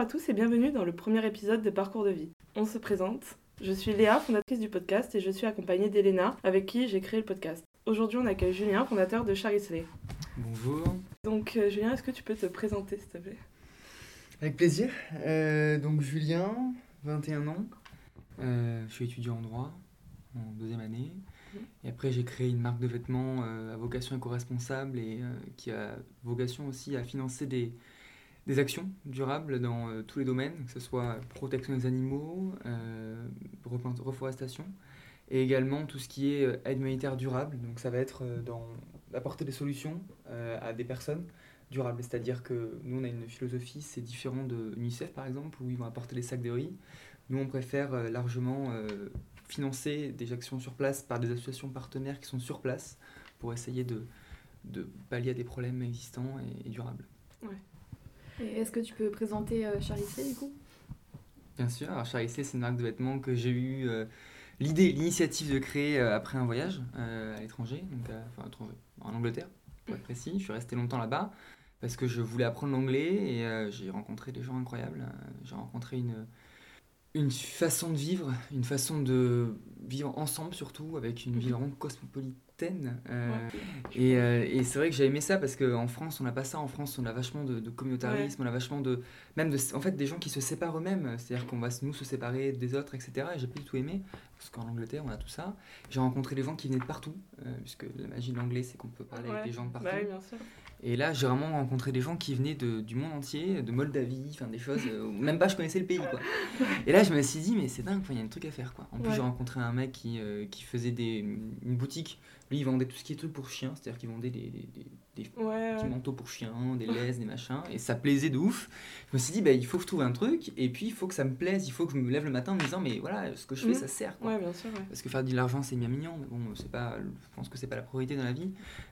à tous et bienvenue dans le premier épisode de Parcours de vie. On se présente. Je suis Léa, fondatrice du podcast, et je suis accompagnée d'Elena, avec qui j'ai créé le podcast. Aujourd'hui, on accueille Julien, fondateur de Charisley. Bonjour. Donc, euh, Julien, est-ce que tu peux te présenter, s'il te plaît? Avec plaisir. Euh, donc Julien, 21 ans. Euh, je suis étudiant en droit en deuxième année. Mhm. Et après, j'ai créé une marque de vêtements euh, à vocation éco-responsable et euh, qui a vocation aussi à financer des, des actions durables dans euh, tous les domaines, que ce soit protection des animaux, euh, reforestation, et également tout ce qui est euh, aide humanitaire durable. Donc ça va être dans apporter des solutions à des personnes durables. C'est-à-dire que nous, on a une philosophie, c'est différent de l'UNICEF par exemple, où ils vont apporter des sacs de riz. Nous, on préfère largement financer des actions sur place par des associations partenaires qui sont sur place pour essayer de, pallier à des problèmes existants et, durables. Est-ce que tu peux présenter euh, Charité du coup? Bien sûr, alors Charissé, c'est une marque de vêtements que j'ai eu euh, l'idée, l'initiative de créer euh, après un voyage euh, à l'étranger, enfin en Angleterre, pour être précis. Je suis resté longtemps là-bas parce que je voulais apprendre l'anglais et j'ai rencontré des gens incroyables. J'ai rencontré une, une façon de vivre, une façon de vivre ensemble surtout, avec une vie vraiment cosmopolitaine. euh, et, euh, et c'est vrai que j'ai aimé ça parce qu'en France, on n'a pas ça. En France, on a vachement de, de communautarisme, on a vachement de. Même de, en fait, des gens qui se séparent eux-mêmes. C'est-à-dire qu'on va nous se séparer des autres, etc. Et j'ai pas du tout aimé. Parce qu'en Angleterre, on a tout ça. J'ai rencontré des gens qui venaient de partout. euh, puisque la magie de l'anglais, c'est qu'on peut parler Ouais. avec des gens de partout. Bah oui, bien sûr. Et là, j'ai vraiment rencontré des gens qui venaient de, du monde entier, de Moldavie, enfin des choses. euh, où même pas je connaissais le pays, quoi. Et là, je me suis dit, mais c'est dingue, il y a un truc à faire, quoi. En plus, Ouais. j'ai rencontré un mec qui, euh, qui faisait des, une boutique. Lui, il vendait tout ce qui est trucs pour chiens, c'est-à-dire qu'il vendait des, des, des- des Ouais, petits ouais. manteaux pour chiens, des laises, des machins, et ça plaisait de ouf. Je me suis dit, bah, il faut que je trouve un truc, et puis il faut que ça me plaise, il faut que je me lève le matin en me disant, mais voilà, ce que je fais, Mhm. ça sert, quoi. Ouais, bien sûr. Parce que faire de l'argent, c'est bien mignon, mais bon, c'est pas, je pense que c'est pas la priorité dans la vie.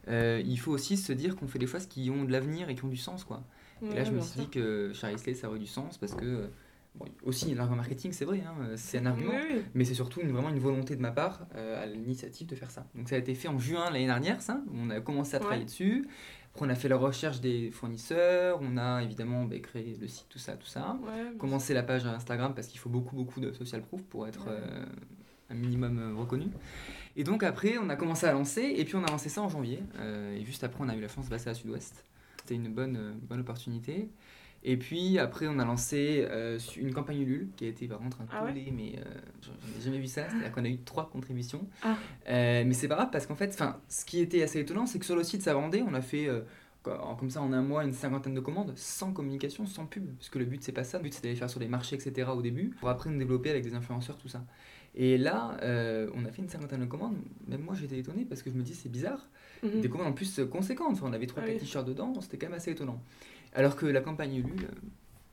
Euh, il faut aussi se dire qu'on fait des choses qui ont de l'avenir et qui ont du sens, quoi. Et là, je me suis sûr. dit que Charisley, ça aurait du sens parce que, euh, bon, aussi, l'argument marketing, c'est vrai, hein, c'est un argument, Oui, oui. mais c'est surtout une- vraiment une volonté de ma part euh, à l'initiative de faire ça. Donc, ça a été fait en juin l'année dernière, ça. On a commencé à travailler Ouais. dessus. Après, on a fait la recherche des fournisseurs, on a évidemment bah, créé le site, tout ça, tout ça. Ouais, Commencer la page Instagram parce qu'il faut beaucoup, beaucoup de social proof pour être Ouais. euh, un minimum euh, reconnu. Et donc, après, on a commencé à lancer, et puis on a lancé ça en janvier. et juste après, on a eu la chance de passer à Sud-Ouest. C'était une bonne, bonne opportunité. Et puis après, on a lancé euh, une campagne Ulule qui a été par contre un Ah ouais mais euh, j'en ai jamais vu ça. C'est-à-dire qu'on a eu trois contributions. Ah. Euh, mais c'est pas grave parce qu'en fait, ce qui était assez étonnant, c'est que sur le site ça vendait, on a fait euh, comme ça en un mois une cinquantaine de commandes sans communication, sans pub. Parce que le but c'est pas ça, le but c'est d'aller faire sur des marchés, etc. au début, pour après nous développer avec des influenceurs, tout ça. Et là, euh, on a fait une cinquantaine de commandes. Même moi j'étais étonné parce que je me dis c'est bizarre Mhm. des commandes en plus conséquentes. Enfin, on avait 3 Ah 4 oui. t-shirts dedans, c'était quand même assez étonnant. Alors que la campagne Ulule,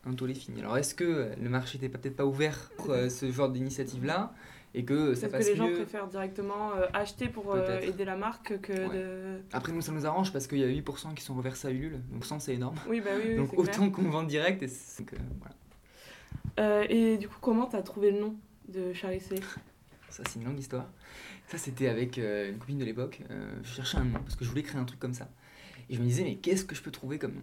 un tollé fini. Alors est-ce que le marché n'était peut-être pas ouvert pour euh, ce genre d'initiative-là et que ça passe que les gens préfèrent directement euh, acheter pour euh, aider la marque que Ouais. de. Après nous ça nous arrange parce qu'il y a 8% qui sont reversés à Ulule, donc 100 c'est énorme. Oui, bah oui, oui donc autant qu'on vend direct. Et c'est- donc, voilà. Et du coup, comment t'as trouvé le nom de Charlie C? Ça c'est une longue histoire. Ça c'était avec une copine de l'époque. Je cherchais un nom parce que je voulais créer un truc comme ça. Et je me disais mais qu'est-ce que je peux trouver comme nom?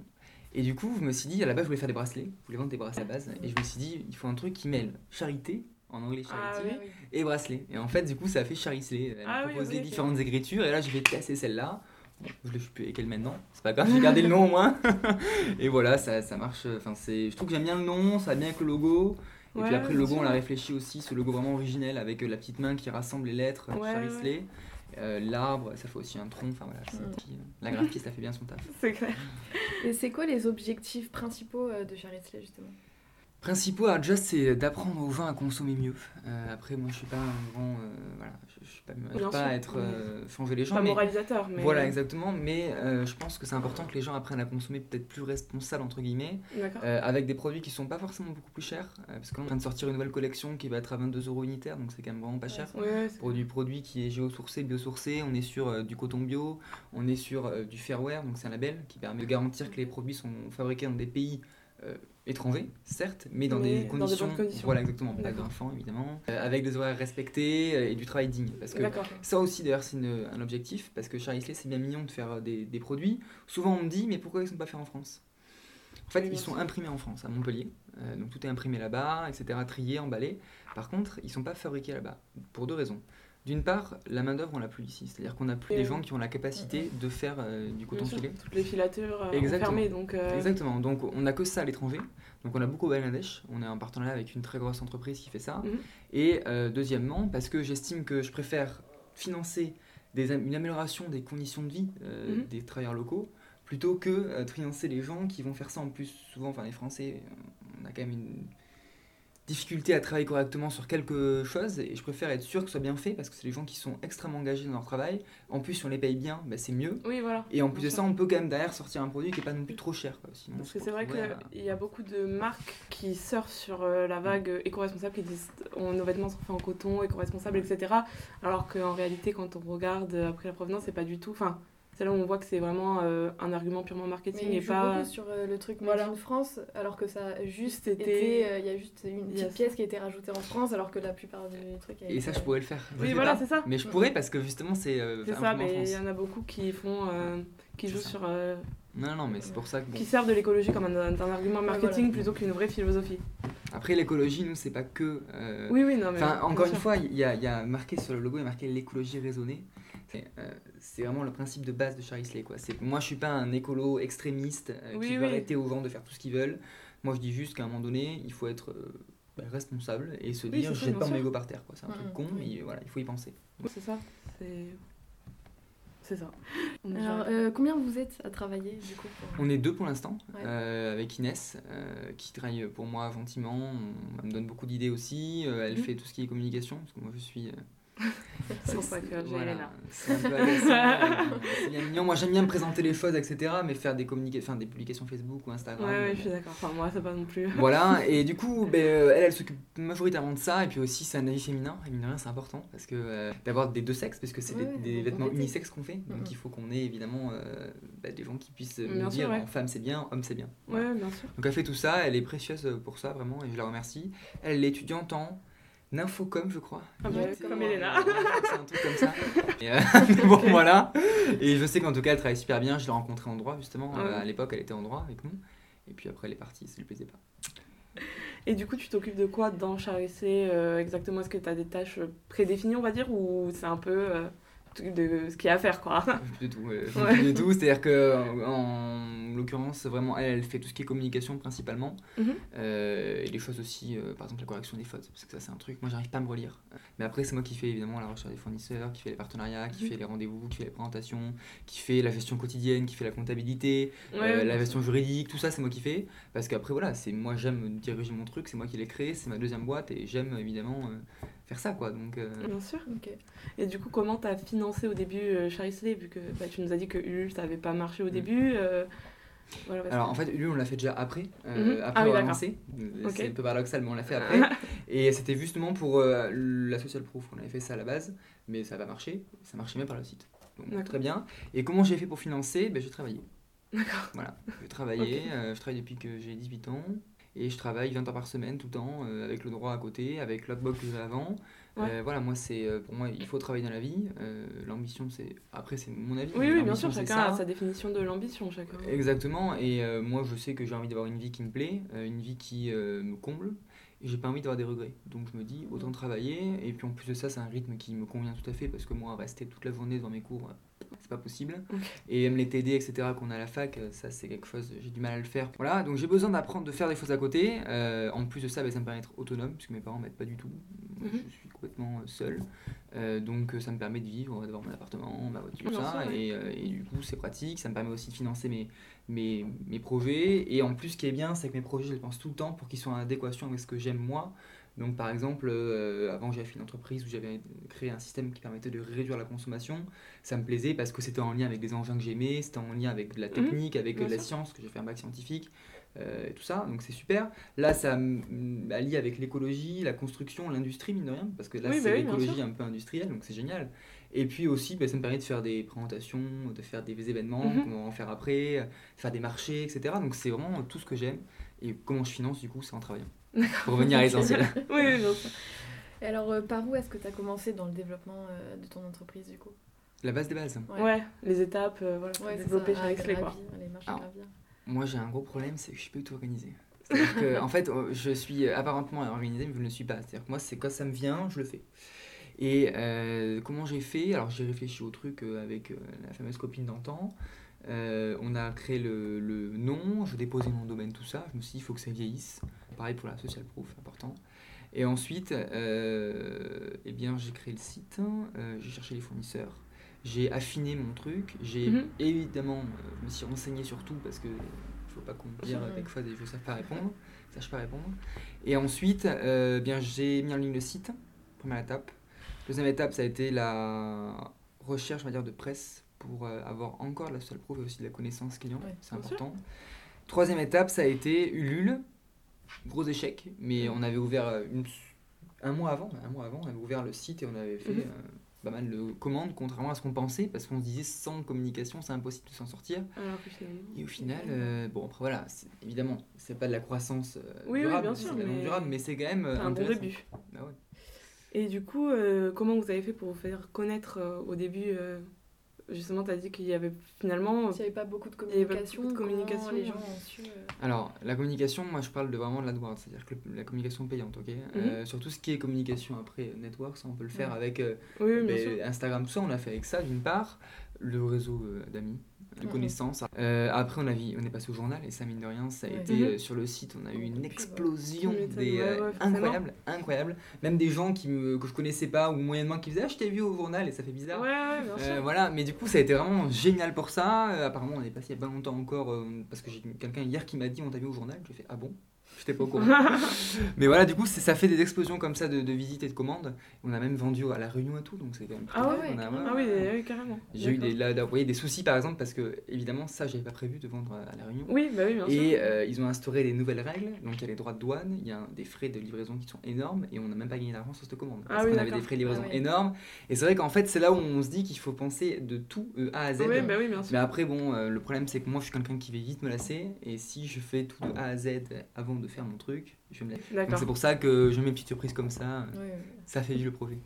Et du coup je me suis dit à la base je voulais faire des bracelets, je voulais vendre des bracelets à la base. Et je me suis dit il faut un truc qui mêle charité en anglais Ah charity oui. et bracelet. Et en fait du coup ça a fait Charisley. Elle Ah m'a proposé différentes écritures et là je vais casser celle-là. Bon, je ne sais plus avec elle maintenant, c'est pas grave, j'ai gardé le nom au moins. et voilà, ça, ça marche. Enfin, c'est, je trouve que j'aime bien le nom, ça va bien avec le logo. Et Ouais, puis après, le logo, on l'a réfléchi aussi, ce logo vraiment originel avec euh, la petite main qui rassemble les lettres, euh, Ouais, Charisley. Euh, l'arbre, ça fait aussi un tronc. Enfin voilà, Mm. euh, la graphiste, elle fait bien son taf. C'est clair. Et c'est quoi les objectifs principaux euh, de Charité justement? Principaux, alors déjà, c'est d'apprendre aux gens à consommer mieux. Euh, après, moi, je suis pas un grand. euh, voilà, je, suis pas, je Bien pas à être. euh, changer les gens. Pas mais- moralisateur, mais. Voilà, exactement. Mais euh, je pense que c'est important que les gens apprennent à consommer peut-être plus responsable, entre guillemets, euh, avec des produits qui sont pas forcément beaucoup plus chers. euh, parce qu'on est en train de sortir une nouvelle collection qui va être à 22 euros unitaire, donc c'est quand même vraiment pas cher. Ouais, Pour du produit qui est géosourcé, biosourcé, on est sur euh, du coton bio, on est sur euh, du fairware, donc c'est un label qui permet de garantir que les produits sont fabriqués dans des pays euh, étrangers, certes, mais dans, Mais des, dans des conditions, bonnes conditions. Voilà, exactement, pas grinfant évidemment, euh, avec des horaires respectés euh, et du travail digne. Parce que ça aussi, d'ailleurs, c'est un objectif, parce que Charisley, c'est bien mignon de faire euh, des, des produits. Souvent, on me dit, mais pourquoi ils ne sont pas faits en France? Fait, Oui, bien ils sont imprimés en France, à Montpellier. Euh, donc tout est imprimé là-bas, etc., trié, emballé. Par contre, ils sont pas fabriqués là-bas, pour deux raisons. D'une part, la main-d'œuvre, on l'a plus ici. C'est-à-dire qu'on n'a plus Et des gens qui ont la capacité de faire euh, du coton filé. Toutes les filatures euh, Exactement. enfermées, donc. euh, Exactement. Donc on n'a que ça à l'étranger. Donc on a beaucoup au Bangladesh. On est en partenariat avec une très grosse entreprise qui fait ça. Mhm. Et euh, deuxièmement, parce que j'estime que je préfère financer des une amélioration des conditions de vie Mhm. des travailleurs locaux plutôt que financer les gens qui vont faire ça en plus souvent. Enfin les Français, on a quand même une difficulté à travailler correctement sur quelque chose et je préfère être sûr que ce soit bien fait parce que c'est des gens qui sont extrêmement engagés dans leur travail. En plus, si on les paye bien, bah, c'est mieux. Oui, voilà. Et en plus de ça, on peut quand même derrière sortir un produit qui n'est pas non plus trop cher. Quoi. Sinon, Parce que c'est vrai à- qu'il y a beaucoup de marques qui surfent sur euh, la vague euh, éco-responsable, qui disent on- nos vêtements sont faits en coton, éco-responsable, etc. Alors qu'en réalité, quand on regarde euh, après la provenance, c'est pas du tout. Enfin, c'est là où on voit que c'est vraiment euh, un argument purement marketing Mais et pas. sur euh, le truc Voilà. Made in France, alors que ça a juste été. euh, Il y a juste une petite pièce qui a été rajoutée en France, alors que la plupart du truc a Et été- ça, je pourrais le faire. Oui, voilà, c'est ça. Mais je pourrais parce que justement, c'est. euh, C'est ça, mais il y en a beaucoup qui font. euh, qui jouent ça. sur. euh, Non, non, mais c'est pour ça que bon. qui servent de l'écologie comme un, un argument marketing voilà. plutôt qu'une vraie philosophie. Après, l'écologie, nous, c'est pas que. euh, Oui, oui, non, mais. Enfin, encore une fois, il y y a marqué sur le logo, il y a marqué l'écologie raisonnée. C'est euh, c'est vraiment le principe de base de Charlie Slay. Quoi. C'est- Moi, je suis pas un écolo extrémiste euh, Oui, qui veut oui. arrêter aux gens de faire tout ce qu'ils veulent. Moi, je dis juste qu'à un moment donné, il faut être euh, bah, responsable et se Oui, dire je jette pas mon ego par terre. quoi. C'est un Mhm, truc con, oui. mais voilà, il faut y penser. C'est ça. C'est. Ça. On est Alors, euh, combien vous êtes à travailler du coup pour- On est deux pour l'instant, Ouais. euh, avec Inès, euh, qui travaille pour moi gentiment. On- elle me donne beaucoup d'idées aussi. euh, elle Mhm. fait tout ce qui est communication, parce que moi je suis. C'est pour ça voilà, c'est un peu agaçant, euh, c'est bien mignon. Moi j'aime bien me présenter les choses, etc. Mais faire des, enfin, des publications Facebook ou Instagram. Ouais, ouais, je suis d'accord. Enfin, moi, c'est pas non plus. voilà, et du coup, ben, euh, elle, elle s'occupe majoritairement de ça, et puis aussi c'est un avis féminin, et mine c'est important, parce que euh, d'avoir des deux sexes, parce que c'est Ouais, des, vêtements unisexes qu'on fait, donc il faut qu'on ait évidemment euh, bah, des gens qui puissent Bien nous sûr, dire ouais. femme c'est bien, homme c'est bien. Ouais, bien sûr. Donc elle fait tout ça, elle est précieuse pour ça vraiment, et je la remercie. Elle est étudiante en Infocom, je crois. Ah bah, Ouais, comme Elena. C'est un truc comme ça. Et, euh, bon, voilà. Et je sais qu'en tout cas, elle travaille super bien. Je l'ai rencontrée en droit, justement. Ah Euh, ouais. à l'époque, elle était en droit avec nous. Et puis après, elle est partie, ça lui plaisait pas. Et du coup, tu t'occupes de quoi dans Charissé euh, exactement? Est-ce que tu as des tâches prédéfinies, on va dire, ou c'est un peu euh, de ce qu'il y a à faire, quoi Plus du tout. Ouais. plus du tout. C'est-à-dire que, en, en l'occurrence, vraiment, elle, elle fait tout ce qui est communication principalement. Euh, et les choses aussi, euh, par exemple, la correction des fautes. Parce que ça, c'est un truc. Moi, j'arrive pas à me relire. Mais après, c'est moi qui fais évidemment la recherche des fournisseurs, qui fait les partenariats, qui Mhm. fait les rendez-vous, qui fait les présentations, qui fait la gestion quotidienne, qui fait la comptabilité. Ouais, Euh, la gestion juridique, tout ça, c'est moi qui fais. Parce qu'après, voilà, c'est moi, j'aime diriger mon truc, c'est moi qui l'ai créé, c'est ma deuxième boîte et j'aime évidemment faire ça, quoi. Donc, euh, Bien sûr. Ok. Et du coup, comment t'as financé au début euh, Vu que bah, tu nous as dit que Ulule, ça avait pas marché au Mhm. début. euh, voilà, alors, en fait, lui, on l'a fait déjà après, euh, Mhm. après Ah oui, lancé. Euh, Ok. C'est un peu paradoxal, mais on l'a fait après. et c'était justement pour la social proof, on avait fait ça à la base, mais ça va marcher, ça marchait même par le site. Donc, très bien. Et comment j'ai fait pour financer? Ben, J'ai travaillé. D'accord. Voilà, j'ai travaillé, Ok. euh, je travaille depuis que j'ai 18 ans. Et je travaille 20 heures par semaine tout le temps, euh, avec le droit à côté, avec l'autre box que j'avais avant. Ouais. Euh, voilà, moi, c'est euh, pour moi, il faut travailler dans la vie. Euh, L'ambition, c'est. Après, c'est mon avis. Oui, oui, bien sûr, chacun ça. a sa définition de l'ambition, chacun. Exactement, et moi, je sais que j'ai envie d'avoir une vie qui me plaît, une vie qui me comble. Et j'ai pas envie d'avoir des regrets. Donc je me dis, autant travailler. Et puis en plus de ça, c'est un rythme qui me convient tout à fait parce que moi, rester toute la journée dans mes cours, c'est pas possible. Et même les TD, etc., qu'on a à la fac, euh, ça c'est quelque chose, j'ai du mal à le faire. Voilà, donc j'ai besoin d'apprendre, de faire des choses à côté. Euh, en plus de ça, bah, ça me permet d'être autonome puisque mes parents m'aident pas du tout. Mhm. Je suis complètement euh, seul. Euh, donc ça me permet de vivre, d'avoir mon appartement, ma voiture, Bien ça. sûr, ouais. et, et du coup, c'est pratique. Ça me permet aussi de financer mes, mes, mes projets. Et en plus, ce qui est bien, c'est que mes projets, je les pense tout le temps pour qu'ils soient en adéquation avec ce que j'aime moi. Donc, par exemple, euh, avant, j'avais fait une entreprise où j'avais créé un système qui permettait de réduire la consommation. Ça me plaisait parce que c'était en lien avec des engins que j'aimais, c'était en lien avec de la technique, avec de la sûr. science, que j'ai fait un bac scientifique, euh, et tout ça. Donc, c'est super. Là, ça allie avec l'écologie, la construction, l'industrie, mine de rien, parce que là, Oui, c'est bah oui, l'écologie un peu industrielle, donc c'est génial. Et puis aussi, bah, ça me permet de faire des présentations, de faire des événements Mhm. qu'on va en faire après, faire des marchés, etc. Donc c'est vraiment tout ce que j'aime. Et comment je finance, du coup, c'est en travaillant. Pour revenir à l'essentiel. oui, oui, bien sûr. Et alors, euh, par où est-ce que tu as commencé dans le développement euh, de ton entreprise du coup? La base des bases. Ouais. Ouais. les étapes, euh, voilà, Ouais, développer ça, Charissé, à quoi. les marches Ah. gravir. Moi, j'ai un gros problème, c'est que je suis pas du tout organisé. C'est-à-dire que, en fait, je suis apparentement organisé, mais je ne le suis pas. C'est-à-dire que moi, c'est quand ça me vient, je le fais. Et euh, comment j'ai fait? Alors, j'ai réfléchi au truc euh, avec euh, la fameuse copine d'antan. Euh, on a créé le, le nom, je déposais mon domaine, tout ça. Je me suis dit, il faut que ça vieillisse. Pareil pour la social proof, important. Et ensuite, euh, eh bien, j'ai créé le site, euh, j'ai cherché les fournisseurs, j'ai affiné mon truc, j'ai Mhm. évidemment, je me suis renseigné sur tout parce que il faut pas qu'on me dise quelquefois des je ne sais pas répondre, sache pas répondre. Et ensuite, bien, j'ai mis en ligne le site, première étape. Deuxième étape, ça a été la recherche, on va dire, de presse pour euh, avoir encore de la social proof et aussi de la connaissance client, Ouais, c'est sûr. important. Troisième étape, ça a été Ulule, gros échec, mais on avait ouvert euh, une- un mois avant, un mois avant, on avait ouvert le site et on avait fait Mhm. euh, pas mal de commandes, contrairement à ce qu'on pensait, parce qu'on se disait sans communication, c'est impossible de s'en sortir. Alors. Et au final, euh, bon après voilà, évidemment, c'est pas de la croissance euh, Oui, oui, durable, bien c'est sûr, mais durable, mais c'est quand même un bon début. Bah ouais. Et du coup, comment vous avez fait pour vous faire connaître au début Justement, tu as dit qu'il y avait finalement. S'il n'y avait pas beaucoup de Il communication, beaucoup de communication, les gens ont su. euh, Alors, la communication, moi je parle de vraiment de l'AdWords, c'est-à-dire que la communication payante, ok? Euh, Sur tout ce qui est communication après Network, ça on peut le faire Ouais. avec euh, Oui, oui, bien sûr. Instagram, tout ça, on l'a fait avec ça d'une part, le réseau euh, d'amis, de connaissances. Euh, après, on, a vu- on est passé au journal et ça, mine de rien, ça a Ouais. été Mhm. euh, sur le site, on a eu une ouais. explosion des, euh, incroyable, incroyable. Même des gens qui me, que je connaissais pas ou moyennement qui faisaient Ah, je t'ai vu au journal et ça fait bizarre. Euh, voilà, mais du coup, ça a été vraiment génial pour ça. Apparemment, on est passé il y a pas longtemps encore, parce que j'ai quelqu'un hier qui m'a dit on t'a vu au journal. J'ai fait ah bon? J'étais pas au courant. mais voilà, du coup, ça fait des explosions comme ça de, de visites et de commandes. On a même vendu à la Réunion et tout, donc c'est quand même. Ah ouais, on a-. Ah oui, oui, carrément. J'ai eu des, là, là, vous voyez, des soucis par exemple, parce que évidemment, ça, j'avais pas prévu de vendre à la Réunion. Oui, bah oui, bien sûr. Et euh, ils ont instauré des nouvelles règles, donc il y a les droits de douane, il y a des frais de livraison qui sont énormes, et on n'a même pas gagné d'argent sur cette commande. Ah Parce oui, qu'on avait des frais de livraison Ah oui. énormes, et c'est vrai qu'en fait c'est là où on se dit qu'il faut penser de tout euh, A à Z. Oui, bah oui, bien sûr. Mais après, bon, euh, le problème c'est que moi je suis quelqu'un qui va vite me lasser, et si je fais tout de A à Z avant de faire mon truc, je vais me. Donc c'est pour ça que je mets une petite surprise comme ça, ouais, ouais. ça fait vivre le projet.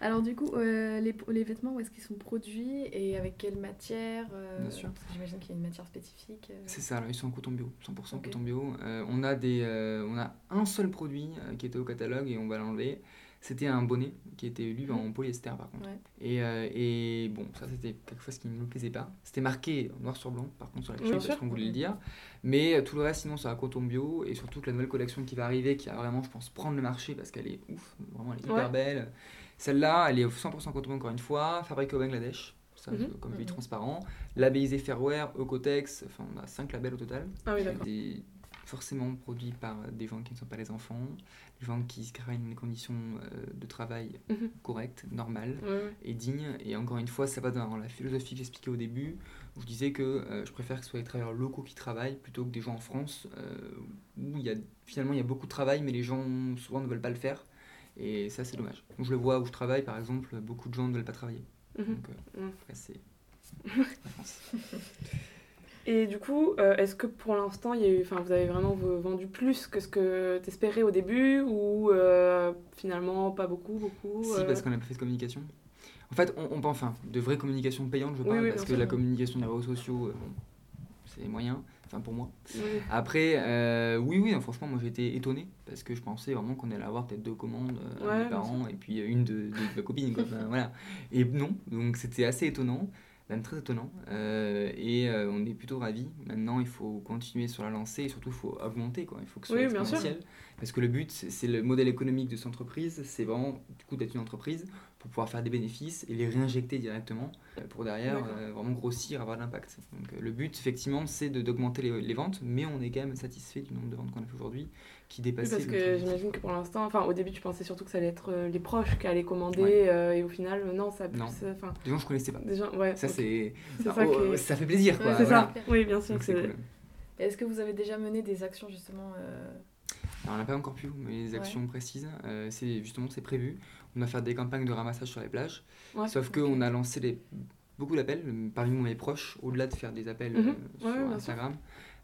Alors du coup, euh, les, les vêtements, où est-ce qu'ils sont produits et avec quelle matière euh, Bien sûr. J'imagine qu'il y a une matière spécifique. euh. C'est ça, là, ils sont en coton bio, 100% Ok. coton bio. Euh, on, a des, euh, on a un seul produit euh, qui était au catalogue et on va l'enlever. C'était un bonnet qui était lu en polyester par contre. Ouais. Et, euh, et bon, ça c'était quelque chose qui ne me plaisait pas. C'était marqué noir sur blanc par contre sur la sûr. parce qu'on voulait le Mhm. dire. Mais euh, tout le reste sinon c'est un coton bio et surtout que la nouvelle collection qui va arriver qui va vraiment je pense prendre le marché parce qu'elle est ouf, vraiment elle est hyper Ouais. belle. Celle-là elle est 100% coton encore une fois, fabriquée au Bangladesh. Ça, Mhm. je- comme Mhm. transparent, labellisé Fairwear, Ecotex, enfin on a 5 labels au total. Ah oui, d'accord. Des- forcément produits par des gens qui ne sont pas les enfants, des gens qui créent des conditions euh, de travail correctes, normales Ouais, ouais. et dignes. Et encore une fois, ça va dans la philosophie que j'expliquais au début, où je disais que euh, je préfère que ce soit les travailleurs locaux qui travaillent plutôt que des gens en France, euh, où y a, finalement il y a beaucoup de travail, mais les gens souvent ne veulent pas le faire. Et ça, c'est dommage. Donc, je le vois où je travaille, par exemple, beaucoup de gens ne veulent pas travailler. Mhm. Donc, euh, c'est la France. Et du coup, euh, est-ce que pour l'instant, il y a eu, enfin, vous avez vraiment vendu plus que ce que t'espérais au début ou euh, finalement pas beaucoup, beaucoup Si, euh, parce qu'on n'a pas fait de communication. En fait, on, on enfin, de vraie communication payante, je Oui, parle, oui, parce bien que la communication des réseaux sociaux, bon, c'est moyen, enfin pour moi. oui. Après, oui, oui, non, franchement, moi été étonné, parce que je pensais vraiment qu'on allait avoir peut-être deux commandes Ouais, bien parents, et puis une de, de, de ma copine, quoi. Voilà. Et non, donc c'était assez étonnant, même très étonnant, euh, et euh, on est plutôt ravis. Maintenant, il faut continuer sur la lancée, et surtout, il faut augmenter, quoi. Il faut que ce soit Oui, exponentiel. Parce que le but, c'est le modèle économique de cette entreprise, c'est vraiment du coup d'être une entreprise pour pouvoir faire des bénéfices et les réinjecter directement euh, pour derrière euh, vraiment grossir, avoir de l'impact. Donc le but, effectivement, c'est d'augmenter les, les ventes, mais on est quand même satisfait du nombre de ventes qu'on a fait aujourd'hui, qui Oui, dépassait parce le que j'imagine que pour l'instant, enfin au début tu pensais surtout que ça allait être euh, les proches qui allaient commander Ouais. euh, et au final euh, non ça a plus, Non. enfin Des gens je connaissais pas. déjà ouais Ça, c'est. ça oh, ça fait plaisir, quoi. Ouais, c'est voilà. ça oui bien sûr Donc, c'est c'est cool. Est-ce que vous avez déjà mené des actions justement euh, Alors, on n'a pas encore pu, mais les actions précises, euh, c'est justement c'est prévu. On va faire des campagnes de ramassage sur les plages. Ouais. Sauf qu'on a lancé des, beaucoup d'appels, parmi mes proches, au-delà de faire des appels Mhm. euh, Ouais, sur sûr.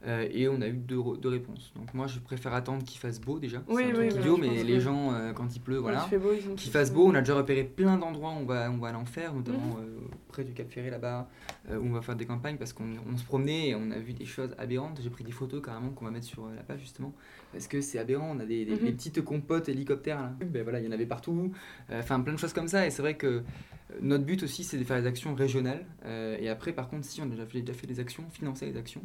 Euh, et on a eu deux, deux réponses. Donc moi, je préfère attendre qu'il fasse beau déjà. Oui, c'est un oui, truc bah, idiot, mais les gens, euh, quand il pleut, voilà. il fait beau, ils ont Qu'il fasse beau, on a déjà repéré plein d'endroits où on va, on va aller en faire, notamment Mhm. euh, près du Cap Ferré là-bas, où on va faire des campagnes parce qu'on on se promenait et on a vu des choses aberrantes. J'ai pris des photos carrément qu'on va mettre sur la page justement, parce que c'est aberrant. On a des, des- Mhm. petites compotes hélicoptères là. Ben voilà, il y en avait partout. Enfin, plein de choses comme ça. Et c'est vrai que notre but aussi, c'est de faire des actions régionales. Et après, par contre, si on a déjà fait, déjà fait des actions, financer les actions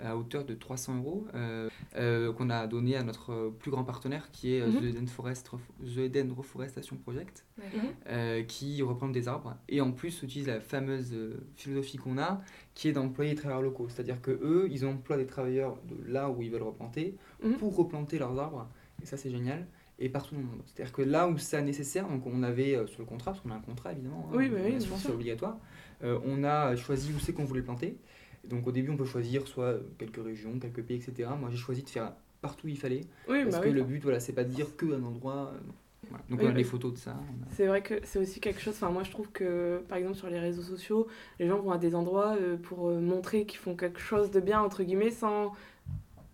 à hauteur de 300 euros euh, euh, qu'on a donné à notre euh, plus grand partenaire qui est euh, Mhm. The Eden Forest, The Eden Reforestation Project Mhm. euh, qui replante des arbres et en plus utilise la fameuse euh, philosophie qu'on a qui est d'employer des travailleurs locaux. C'est-à-dire que eux, ils emploient des travailleurs de là où ils veulent replanter Mhm. pour replanter leurs arbres et ça c'est génial et partout dans le monde. C'est-à-dire que là où c'est nécessaire, donc on avait euh, sur le contrat, parce qu'on a un contrat évidemment, hein, Oui, bah oui, c'est obligatoire, euh, on a choisi où c'est qu'on voulait planter. Donc au début on peut choisir soit quelques régions, quelques pays, etc. Moi j'ai choisi de faire partout où il fallait Oui, parce bah que oui. le but voilà c'est pas de dire que un endroit. euh. Voilà. Donc Oui, on a bah des photos de ça. a- C'est vrai que c'est aussi quelque chose. Enfin, moi, je trouve que, par exemple, sur les réseaux sociaux, les gens vont à des endroits euh, pour euh, montrer qu'ils font quelque chose de bien, entre guillemets, sans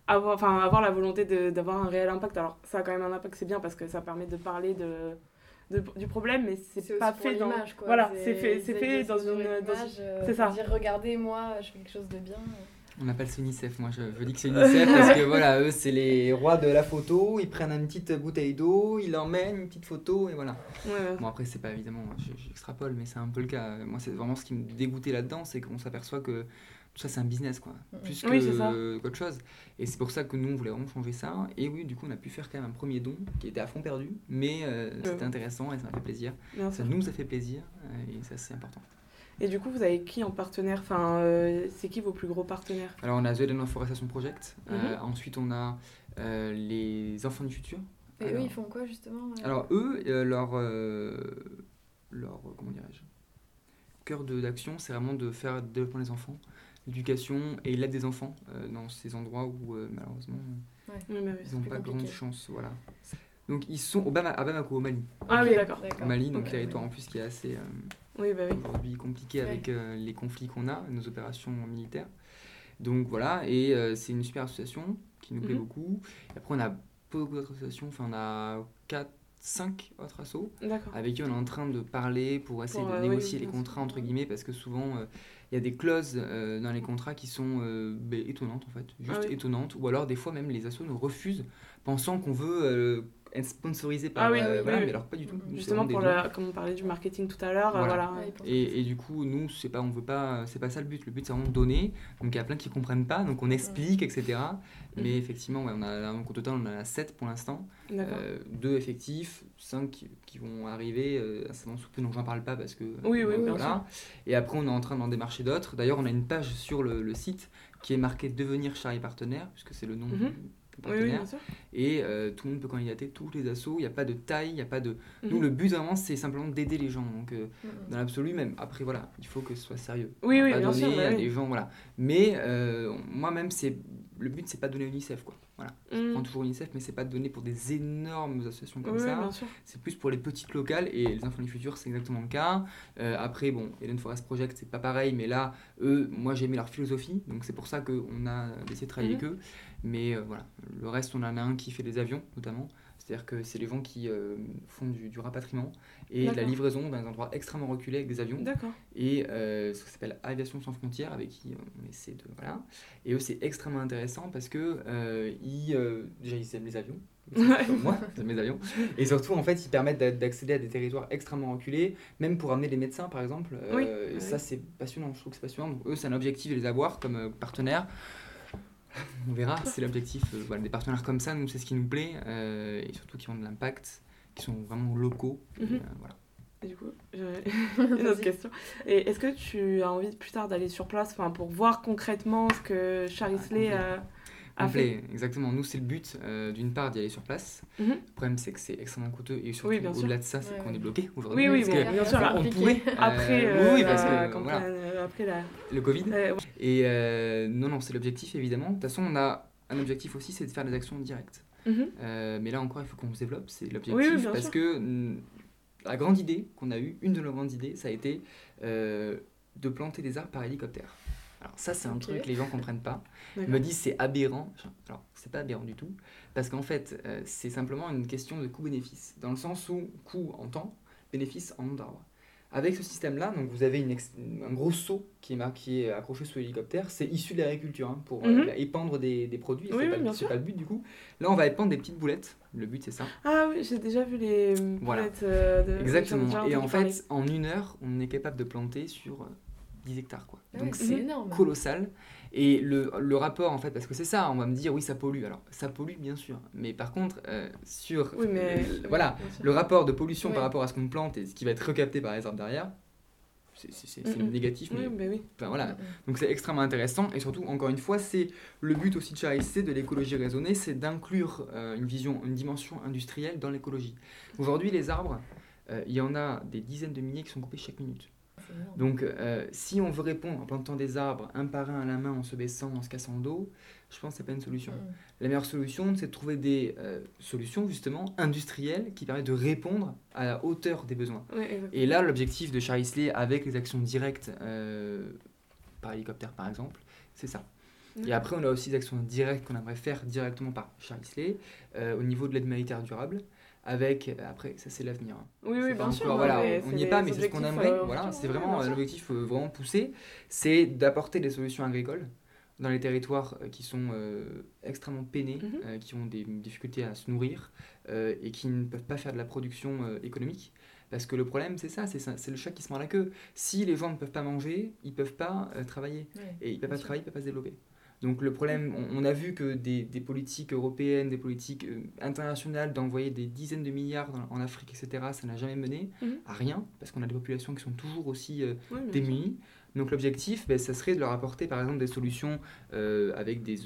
avoir, enfin, avoir la volonté de- d'avoir un réel impact. Alors, ça a quand même un impact, c'est bien parce que ça permet de parler de, de- du problème, mais c'est pas fait dans. l'image, quoi. Voilà, c'est fait, c'est fait dans une. dans image, euh, c'est ça. Dire, regardez, moi, je fais quelque chose de bien. On appelle ça UNICEF, moi je, je dis que c'est UNICEF parce que voilà, eux c'est les rois de la photo, ils prennent une petite bouteille d'eau, ils l'emmènent, une petite photo et voilà. Ouais, ouais. Bon après c'est pas évidemment, je- j'extrapole mais c'est un peu le cas. Moi c'est vraiment ce qui me dégoûtait là-dedans, c'est qu'on s'aperçoit que ça c'est un business quoi, Mhm. plus Oui, c'est ça. que qu'autre chose. Et c'est pour ça que nous on voulait vraiment changer ça. Et oui du coup on a pu faire quand même un premier don qui était à fond perdu, mais euh, c'était Ouais. intéressant et ça m'a fait plaisir. Bien Ça sûr. nous a fait plaisir euh, et ça c'est important. Et du coup, vous avez qui en partenaire? Enfin, euh, c'est qui vos plus gros partenaires? Alors on a The Eden Reforestation Project, Euh, Mhm. ensuite on a euh, les enfants du futur. Et eux, Alors- ils font quoi, justement euh? Alors eux, euh, leur, euh, leur comment dirais-je, cœur de- d'action, c'est vraiment de faire le développement des enfants, l'éducation et l'aide des enfants euh, dans ces endroits où euh, malheureusement Oui, bah oui, ils n'ont pas compliqué. grande chance. Voilà. Donc ils sont au Bama- à Bamako, au Mali. Ah oui, d'accord. Au Mali, donc territoire en plus qui est assez euh, Oui, bah oui. aujourd'hui compliqué Ouais. avec euh, les conflits qu'on a, nos opérations militaires. Donc voilà, et euh, c'est une super association qui nous plaît Mhm. beaucoup. Et après on a beaucoup d'autres associations, enfin on a 4, 5 autres assos avec qui on est en train de parler pour essayer Pour, de euh, négocier les contrats entre guillemets parce que souvent euh, il y a des clauses euh, dans les contrats qui sont euh, ben, étonnantes en fait, juste Ah oui. étonnantes ou alors des fois même les assos nous refusent pensant qu'on veut euh, être sponsorisé par Ah oui, euh, oui, voilà, oui. mais alors pas du tout. Justement, pour la, comme on parlait du marketing tout à l'heure, euh, Voilà. pensent Et, et du coup, nous, c'est pas, on veut pas, c'est pas ça le but. Le but, c'est vraiment de donner. Donc, il y a plein qui comprennent pas, donc on explique, etc. Mais Mhm. effectivement, ouais, on a, donc, au total, on en a 7 pour l'instant. D'accord. Euh, deux effectifs, 5 qui, qui vont arriver euh, assez sous peu, donc j'en parle pas parce que. Oui, oui, voilà. Et après, on est en train d'en démarcher d'autres. D'ailleurs, on a une page sur le, le site qui est marquée Devenir Charlie Partenaire, puisque c'est le nom Mhm. du oui, oui, partenaire. Et euh, tout le monde peut candidater, tous les assos. Il n'y a pas de taille, il n'y a pas de. Nous, Mhm. le but vraiment, c'est simplement d'aider les gens. Donc, euh, Mhm. dans l'absolu, même. Après, voilà, il faut que ce soit sérieux. Oui, oui, pas bien donner sûr. bah à oui. des gens, voilà. Mais euh, moi-même, c'est le but, c'est pas de donner à UNICEF, quoi. Voilà. Mhm. Je prends toujours UNICEF, mais c'est pas de donner pour des énormes associations comme Oui, ça. C'est plus pour les petites locales et les enfants du futur, c'est exactement le cas. Euh, après, bon, Eden Forest Project, c'est pas pareil, mais là, eux, moi j'ai aimé leur philosophie, donc c'est pour ça qu'on a décidé de travailler Mhm. avec eux. Mais euh, voilà, le reste, on en a un qui fait des avions, notamment. C'est-à-dire que c'est les gens qui euh, font du, du rapatriement et de la livraison dans des endroits extrêmement reculés avec des avions. Et euh, ce qui s'appelle Aviation sans frontières, avec qui on essaie de. Voilà. Et eux, c'est extrêmement intéressant parce que euh, ils, euh, déjà, ils aiment les avions. Ouais. Moi, j'aime les avions. Et surtout, en fait, ils permettent d'a- d'accéder à des territoires extrêmement reculés, même pour amener des médecins, par exemple. Euh, Oui. et. Ça, c'est passionnant. Je trouve que c'est passionnant. Donc, eux, c'est un objectif de les avoir comme euh, partenaires. On verra, c'est l'objectif. euh, voilà, des partenaires comme ça, nous, c'est ce qui nous plaît. euh, et surtout qui ont de l'impact, qui sont vraiment locaux. Et, Mhm. euh, voilà. Et du coup, j'aurais une autre question. Et est-ce que tu as envie plus tard d'aller sur place enfin, pour voir concrètement ce que Charisley a, a fait Complet, exactement. Nous, c'est le but, euh, d'une part, d'y aller sur place. Mhm. Le problème, c'est que c'est extrêmement coûteux et surtout, Oui, au-delà de ça, c'est Ouais, qu'on est bloqué aujourd'hui. Oui, oui, parce que bien sûr. on pourrait. euh, Après, oui, euh, oui, la parce que voilà, après la... le Covid. Et euh, non, non, c'est l'objectif, évidemment. De toute façon, on a un objectif aussi, c'est de faire des actions directes. mhm. Mais là encore, il faut qu'on se développe, c'est l'objectif. Oui, parce sûr. que mm, la grande idée qu'on a eue, une de nos grandes idées, ça a été de planter des arbres par hélicoptère. Alors ça, c'est un truc que les gens comprennent pas. Ils me disent c'est aberrant. Alors, c'est pas aberrant du tout, parce qu'en fait, euh, c'est simplement une question de coût-bénéfice, dans le sens où coût en temps, bénéfice en nombre d'arbres. Avec ce système-là, donc vous avez une un gros seau qui est, accroché sur l'hélicoptère, c'est issu de l'agriculture hein, pour euh, Mhm. épandre des, des produits. Oui, c'est oui, pas, pas le but du coup. Là, on va épandre des petites boulettes. Le but, c'est ça. Ah oui, j'ai déjà vu les Voilà. boulettes, euh, de- j'en ai Exactement. Et en parler. fait, en une heure, on est capable de planter sur euh, 10 hectares. Quoi. Ah Donc c'est colossal. Et le, le rapport, en fait, parce que c'est ça, on va me dire, oui, ça pollue. Alors, ça pollue, bien sûr. Mais par contre, euh, sur. Oui, mais- euh, voilà, le rapport de pollution Ouais. par rapport à ce qu'on plante et ce qui va être recapté par les arbres derrière, c'est Mhm. négatif. Mais, Oui, bah oui. enfin, voilà. Mm, mm. Donc c'est extrêmement intéressant. Et surtout, encore une fois, c'est le but aussi de Charité, de l'écologie raisonnée, c'est d'inclure euh, une vision, une dimension industrielle dans l'écologie. Aujourd'hui, les arbres, euh, il y en a des dizaines de milliers qui sont coupés chaque minute. Donc, euh, si on veut répondre en plantant des arbres un par un à la main, en se baissant, en se cassant le dos, je pense que c'est pas une solution. Mm. La meilleure solution, c'est de trouver des euh, solutions justement industrielles qui permettent de répondre à la hauteur des besoins. Ouais. Et là, l'objectif de Charisley avec les actions directes euh, par hélicoptère par exemple, c'est ça. Et après, on a aussi des actions directes qu'on aimerait faire directement par Charisley euh, au niveau de l'aide humanitaire durable. Avec, après, ça c'est l'avenir. hein. Oui, oui, bien encore- sûr. voilà, on n'y est pas, mais c'est ce qu'on aimerait. euh, voilà, c'est vraiment l'objectif euh, vraiment poussé, c'est d'apporter des solutions agricoles dans les territoires euh, qui sont euh, extrêmement peinés, Mhm. euh, qui ont des difficultés à se nourrir euh, et qui ne peuvent pas faire de la production économique. Parce que le problème, c'est ça, c'est le chat qui se mord la queue. Si les gens ne peuvent pas manger, ils peuvent pas travailler. Ouais. Et ils ne peuvent pas sûr. travailler, ils ne peuvent pas se développer. Donc le problème, on, on a vu que des, des politiques européennes, des politiques euh, internationales d'envoyer des dizaines de milliards dans- en Afrique, etc., ça n'a jamais mené Mhm. à rien, parce qu'on a des populations qui sont toujours aussi euh, Oui, démunies. Donc l'objectif, ben, ça serait de leur apporter par exemple des solutions euh, avec des,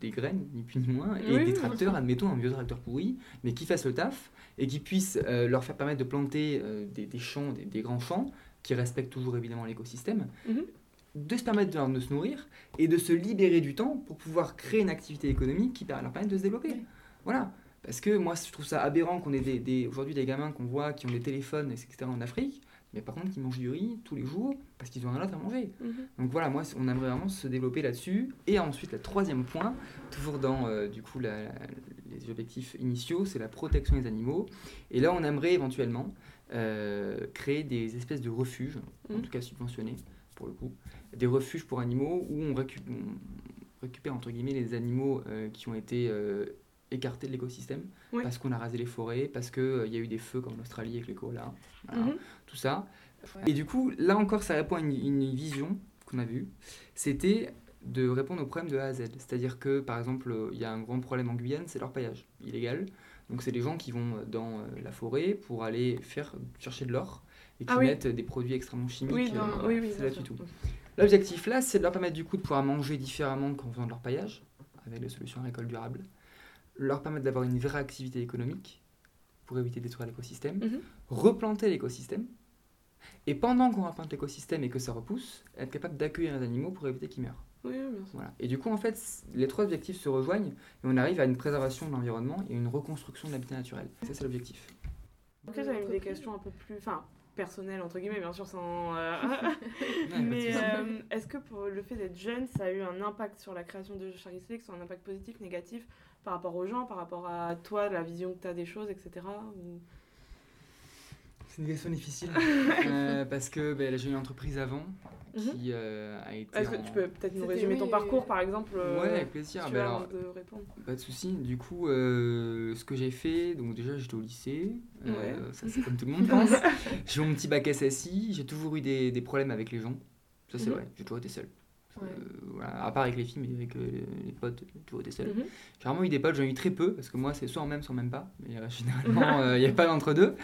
des graines, ni plus ni moins, et Oui, des tracteurs, admettons un vieux tracteur pourri, mais qui fassent le taf, et qui puissent euh, leur faire permettre de planter euh, des, des champs, des, des grands champs, qui respectent toujours évidemment l'écosystème, Mhm. De se permettre de, de se nourrir, et de se libérer du temps pour pouvoir créer une activité économique qui leur permette de se développer. Voilà. Parce que moi, je trouve ça aberrant qu'on ait des, des- aujourd'hui des gamins qu'on voit qui ont des téléphones, etc. en Afrique, mais par contre qui mangent du riz tous les jours parce qu'ils ont rien d'autre à manger. Mhm. Donc voilà, moi, on aimerait vraiment se développer là-dessus. Et ensuite, le troisième point, toujours dans euh, du coup la- la- les objectifs initiaux, c'est la protection des animaux. Et là, on aimerait éventuellement euh, créer des espèces de refuges, en Mhm. tout cas subventionnés pour le coup, des refuges pour animaux où on, récu- on récupère entre guillemets les animaux euh, qui ont été euh, écartés de l'écosystème Oui. parce qu'on a rasé les forêts, parce qu'il y a eu des feux comme en Australie avec les koalas, voilà, Mhm. tout ça. Ouais. Et du coup, là encore, ça répond à une, une vision qu'on a vue. C'était de répondre au problème de A à Z. C'est-à-dire que, par exemple, euh, il y a un grand problème en Guyane, c'est l'orpaillage illégal. Donc, c'est des gens qui vont dans euh, la forêt pour aller faire, chercher de l'or et qui Ah oui. mettent des produits extrêmement chimiques. Oui, euh, non, voilà, oui, oui, c'est là-dessus sûr. tout. L'objectif là, c'est de leur permettre du coup de pouvoir manger différemment qu'en faisant de leur paillage, avec des solutions agricoles durables, leur permettre d'avoir une vraie activité économique pour éviter de détruire l'écosystème, Mhm. replanter l'écosystème, et pendant qu'on replante l'écosystème et que ça repousse, être capable d'accueillir les animaux pour éviter qu'ils meurent. Oui, bien sûr. Voilà. Et du coup, en fait, les trois objectifs se rejoignent et on arrive à une préservation de l'environnement et une reconstruction de l'habitat naturel. Ça, c'est l'objectif. Après, j'avais des questions un peu plus. Enfin, personnelles, entre guillemets, bien sûr, sans. euh, Mais euh, est-ce que pour le fait d'être jeune, ça a eu un impact sur la création de Charlie Slay, que ce soit un impact positif, négatif, par rapport aux gens, par rapport à toi, la vision que tu as des choses, etc. ou- C'est une question difficile euh, parce que ben, là, j'ai eu une entreprise avant qui euh, a été. Est-ce que tu peux peut-être nous résumer oui, ton parcours, par exemple euh, Ouais, avec plaisir. si tu veux, alors, avant de répondre. Pas de souci. Du coup, euh, ce que j'ai fait, donc déjà j'étais au lycée, euh, Ouais. ça c'est comme tout le monde pense. j'ai eu mon petit bac SSI, j'ai toujours eu des, des problèmes avec les gens, ça c'est Mhm. vrai, j'ai toujours été seul. Ouais. Euh, voilà, à part avec les filles, mais avec euh, les potes, j'ai toujours été seul. Mhm. J'ai vraiment eu des potes, j'en ai eu très peu, parce que moi c'est soit en même, soit en même pas, mais euh, généralement euh, il n'y a pas d'entre-deux.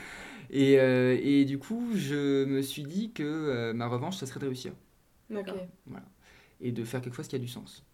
Et, euh, et du coup, je me suis dit que euh, ma revanche, ça serait de réussir D'accord. Ok. et de faire quelque chose qui a du sens.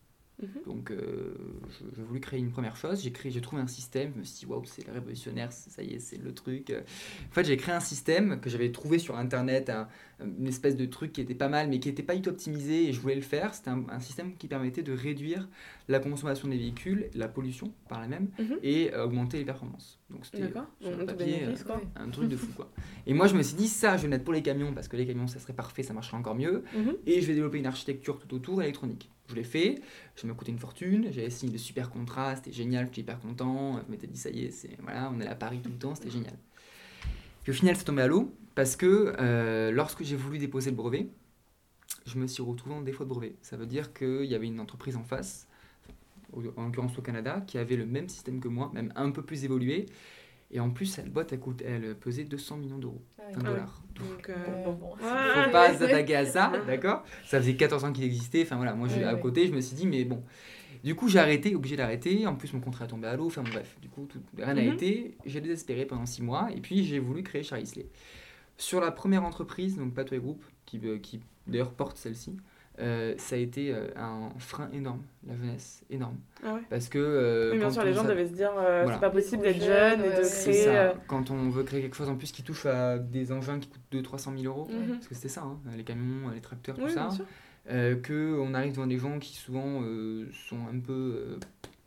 Mhm. Donc, euh, je- j'ai voulu créer une première chose. J'ai créé, j'ai trouvé un système. Je me suis dit, waouh, c'est révolutionnaire, ça y est, c'est le truc. En fait, j'ai créé un système que j'avais trouvé sur internet, un- une espèce de truc qui était pas mal, mais qui n'était pas du tout optimisé et je voulais le faire. C'était un, un système qui permettait de réduire la consommation des véhicules, la pollution par la même, Mhm. et euh, augmenter les performances. Donc c'était sur le papier, quoi. Ouais. un truc de fou quoi. Et moi je me suis dit ça, je vais mettre pour les camions parce que les camions ça serait parfait, ça marcherait encore mieux. Mhm. Et je vais développer une architecture tout autour électronique. Je l'ai fait, ça m'a coûté une fortune, j'avais signé de super contrats, c'était génial, j'étais hyper content. Je m'étais dit ça y est, c'est voilà, on est à Paris tout le temps, c'était génial. Puis au final c'est tombé à l'eau parce que euh, lorsque j'ai voulu déposer le brevet, je me suis retrouvé en défaut de brevet. Ça veut dire qu'il y avait une entreprise en face, au- en l'occurrence au Canada, qui avait le même système que moi, même un peu plus évolué. Et en plus, cette boîte, elle, coûte, elle pesait 200 millions d'euros, Ah oui. ouais. dollars. Donc, euh, bon. bon, Ouais, Faut pas s'attaquer à ça, d'accord? Ça faisait 14 ans qu'il existait. Enfin voilà, moi Ouais, à ouais. côté, je me suis dit, mais bon. Du coup, j'ai arrêté, obligé d'arrêter. En plus, mon contrat est tombé à l'eau. Enfin bon, bref, du coup, tout, rien n'a Mhm. été. J'ai désespéré pendant 6 mois. Et puis, j'ai voulu créer Charlie Slay. Sur la première entreprise, donc Pathway Group, qui, euh, qui d'ailleurs porte celle-ci, euh, ça a été euh, un frein énorme, la jeunesse, énorme. Ah ouais. Parce que. euh, Oui, bien sûr, on les gens devaient se dire euh, Voilà. c'est pas possible d'être jeune jeune, et de créer. ça. Quand on veut créer quelque chose en plus qui touche à des engins qui coûtent 200-300 000 euros, mhm. parce que c'était ça, hein, les camions, les tracteurs, tout Oui, ça bien sûr. euh, que on arrive devant des gens qui souvent euh, sont un peu euh,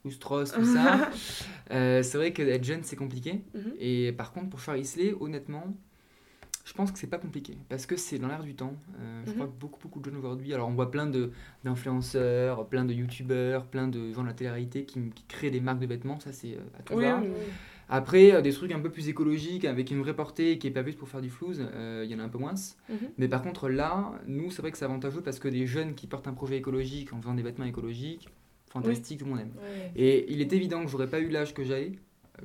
frustros, tout ça. Euh, c'est vrai que être jeune c'est compliqué. Mhm. Et par contre pour Charlie Slay, honnêtement, je pense que c'est pas compliqué parce que c'est dans l'air du temps. Euh, Je Mhm. crois que beaucoup beaucoup de jeunes aujourd'hui. Alors on voit plein d'influenceurs, plein de youtubeurs, plein de gens de la télé-réalité qui, qui créent des marques de vêtements. Ça c'est euh, à tout Oui, oui. Après, euh, des trucs un peu plus écologiques, avec une vraie portée, qui est pas juste pour faire du flouze, euh, il y en a un peu moins. Mhm. Mais par contre, là, nous, c'est vrai que c'est avantageux parce que des jeunes qui portent un projet écologique en faisant des vêtements écologiques, fantastique, tout le monde aime. Et il est évident que j'aurais pas eu l'âge que j'avais,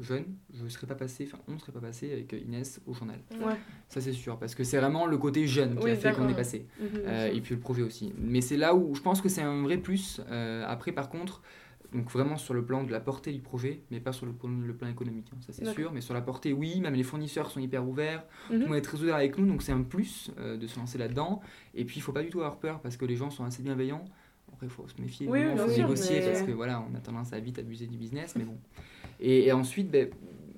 jeune, je ne serais pas passé, enfin, on ne serait pas passé avec Inès au journal. Ouais. Ça, c'est sûr, parce que c'est vraiment le côté jeune qui Oui, a fait qu'on est passé. Mhm, Euh, et puis le projet aussi. Mais c'est là où je pense que c'est un vrai plus. Euh, après, par contre, donc vraiment sur le plan de la portée du projet, mais pas sur le, plan- le plan économique, hein, ça c'est sûr. Mais sur la portée, oui, même les fournisseurs sont hyper ouverts. Tout Mhm. le monde est très ouvert avec nous, donc c'est un plus euh, de se lancer là-dedans. Et puis il faut pas du tout avoir peur parce que les gens sont assez bienveillants. Après, il faut se méfier, il faut sûr, négocier mais- parce que voilà, on a tendance à vite abuser du business, mais bon. Et, et ensuite, ben,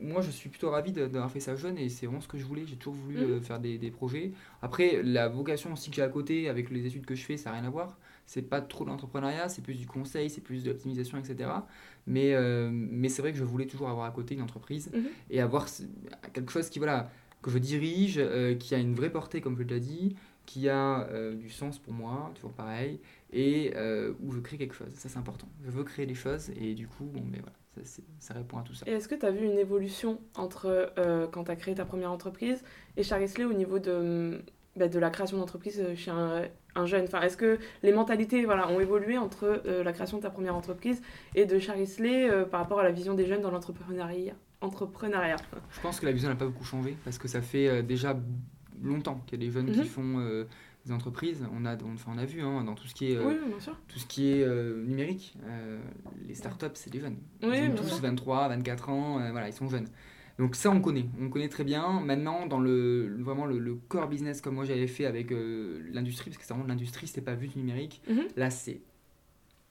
moi je suis plutôt ravi d'avoir fait ça jeune et c'est vraiment ce que je voulais. J'ai toujours voulu Mhm. euh, faire des, des projets. Après, la vocation aussi que j'ai à côté avec les études que je fais, ça n'a rien à voir. C'est pas trop de l'entrepreneuriat, c'est plus du conseil, c'est plus de l'optimisation, etc. Mais, euh, mais c'est vrai que je voulais toujours avoir à côté une entreprise Mhm. et avoir quelque chose qui, voilà, que je dirige, euh, qui a une vraie portée, comme je l'ai déjà dit, qui a euh, du sens pour moi, toujours pareil, et où je crée quelque chose. Ça, c'est important. Je veux créer des choses, et du coup, bon, mais voilà, ça, répond à tout ça. Et est-ce que tu as vu une évolution entre euh, quand tu as créé ta première entreprise et Charlie Slay au niveau de, bah, de la création d'entreprise euh, chez un, un jeune? Enfin, Est-ce que les mentalités voilà, ont évolué entre euh, la création de ta première entreprise et de euh, par rapport à la vision des jeunes dans l'entrepreneuriat entrepreneuriat? Je pense que la vision n'a pas beaucoup changé, parce que ça fait déjà longtemps qu'il y a des jeunes qui Mhm. font des entreprises. On a, on, enfin, on a vu hein, dans tout ce qui est, euh, Oui, tout ce qui est euh, numérique, euh, les startups, c'est des jeunes. Ils ont tous sûr. 23, 24 ans, voilà, ils sont jeunes. Donc ça, on connaît, on connaît très bien. Maintenant, dans le vraiment le, le core business comme moi j'avais fait avec euh, l'industrie, parce que c'est vraiment de l'industrie, c'était pas vu du numérique. Mhm. Là, c'est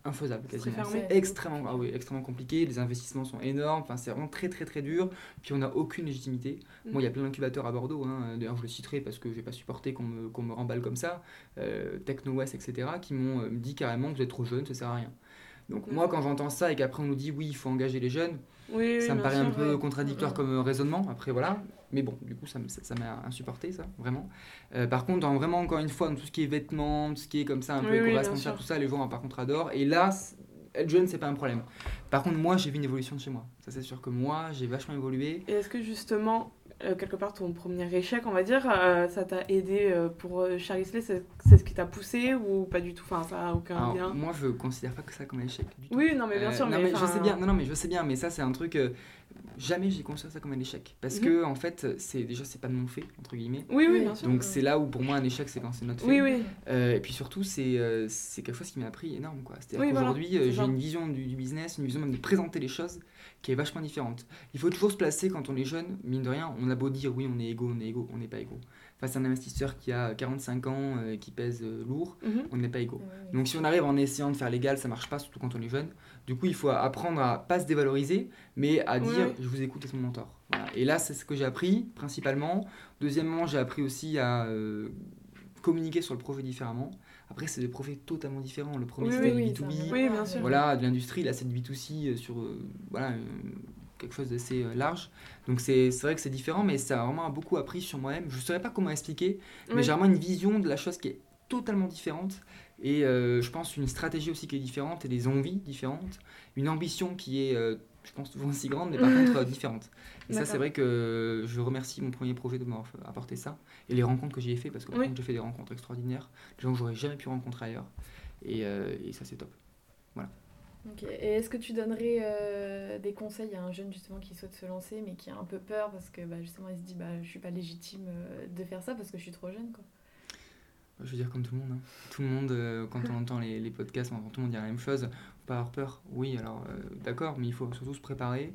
infaisable C'est quasiment. fermé. C'est extrêmement, ah oui, extrêmement compliqué. Les investissements sont énormes. Enfin, c'est vraiment très très très dur. Puis on n'a aucune légitimité. Moi, il y a plein d'incubateurs à Bordeaux. hein. D'ailleurs, je le citerai parce que j'ai pas supporté qu'on me, qu'on me remballe comme ça. Euh, Techno West, etc. Qui m'ont euh, dit carrément que vous êtes trop jeune, ça sert à rien. Donc Mhm. moi, quand j'entends ça et qu'après on nous dit oui, il faut engager les jeunes, Oui, oui, ça me paraît un peu ouais. contradictoire comme euh, raisonnement. Après, voilà. Mais bon, du coup, ça me- ça ça m'a insupporté, ça, vraiment. Euh, par contre, dans vraiment, encore une fois, dans tout ce qui est vêtements, tout ce qui est comme ça, un peu Oui, éco-responsable, tout ça, les gens, par contre, adorent. Et là, être jeune, c'est pas un problème. Par contre, moi, j'ai vu une évolution de chez moi. Ça, c'est sûr que moi, j'ai vachement évolué. Et est-ce que justement, euh, quelque part, ton premier échec, on va dire, euh, ça t'a aidé euh, pour Charlie C'est c'est ce qui t'a poussé ou pas du tout? Enfin, ça n'a aucun Alors, lien? moi, je considère pas que ça comme un échec du tout. Oui, non, mais bien sûr. non, mais mais je sais bien, non, non, mais je sais bien, mais ça, c'est un truc. Jamais j'ai considéré ça comme un échec. Parce Mhm. que, en fait, c'est déjà, c'est pas de mon fait, entre guillemets. Oui, bien sûr. Donc, c'est là où, pour moi, un échec, c'est quand c'est notre fait. Oui, oui. Euh, et puis surtout, c'est euh, c'est quelque chose qui m'a appris énorme. quoi. C'est-à-dire Oui, qu'aujourd'hui, euh, j'ai une vision du, du business, une vision même de présenter les choses qui est vachement différente. Il faut toujours se placer quand on est jeune, mine de rien, on a beau dire oui, on est égaux, on est égaux, on n'est pas égaux. Face à un investisseur qui a 45 ans, euh, qui pèse euh, lourd, Mhm. on n'est pas égaux. Ouais. Donc si on arrive en essayant de faire légal, ça marche pas, surtout quand on est jeune. Du coup, il faut apprendre à pas se dévaloriser, mais à dire je vous écoute et son mentor. Voilà. Et là, c'est ce que j'ai appris principalement. Deuxièmement, j'ai appris aussi à euh, communiquer sur le projet différemment. Après, c'est des projets totalement différents. Le premier, Oui, c'était oui, du oui, B2B. ça Oui, bien sûr. Voilà, de l'industrie, là, c'est de B2C euh, sur euh, voilà, quelque chose d'assez euh, large. Donc c'est vrai que c'est différent, mais ça a vraiment beaucoup appris sur moi-même. Je ne saurais pas comment expliquer, mais j'ai vraiment une vision de la chose qui est totalement différente. Et euh, je pense une stratégie aussi qui est différente et des envies différentes. Une ambition qui est, euh, je pense, souvent aussi grande, mais par contre euh, différente. Et ça, c'est vrai que je remercie mon premier projet de m'avoir apporté ça. Et les rencontres que j'y ai fait, parce que par Oui. contre, j'ai fait des rencontres extraordinaires. Des gens que j'aurais jamais pu rencontrer ailleurs. Et, et ça, c'est top. Et est-ce que tu donnerais euh, des conseils à un jeune justement qui souhaite se lancer mais qui a un peu peur parce que bah, justement il se dit bah, je suis pas légitime euh, de faire ça parce que je suis trop jeune quoi? Je veux dire comme tout le monde. hein. Tout le monde, euh, quand on entend les, les podcasts, on entend tout le monde dire la même chose. Faut pas avoir peur. Oui, alors d'accord, mais il faut surtout se préparer.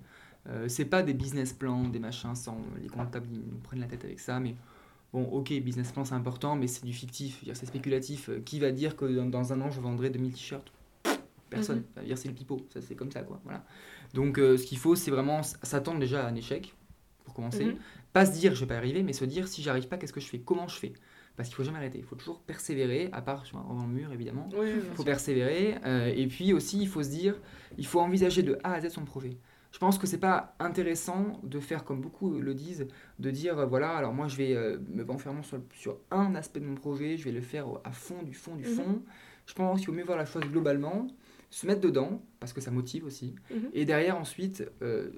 C'est pas des business plans, des machins, sans les comptables ils nous prennent la tête avec ça, mais bon, ok, business plan c'est important, mais c'est du fictif, c'est spéculatif. Qui va dire que dans, dans un an je vendrai 2000 t-shirts? Personne. Mhm. Dire c'est le pipeau, ça c'est comme ça quoi. Voilà. Donc euh, ce qu'il faut, c'est vraiment s'attendre déjà à un échec pour commencer. Mhm. Pas se dire je vais pas y arriver, mais se dire si j'arrive pas, qu'est-ce que je fais? Comment je fais? Parce qu'il faut jamais arrêter, il faut toujours persévérer, à part sur un mur évidemment. Oui, Il faut sûr. persévérer. euh, et puis aussi, il faut se dire, il faut envisager de A à Z son projet. Je pense que c'est pas intéressant de faire comme beaucoup le disent, de dire euh, voilà, alors moi je vais euh, me renfermer sur, sur un aspect de mon projet, je vais le faire à fond, du fond, du Mhm. fond. Je pense qu'il vaut mieux voir la chose globalement, se mettre dedans, parce que ça motive aussi, Mhm. et derrière ensuite euh,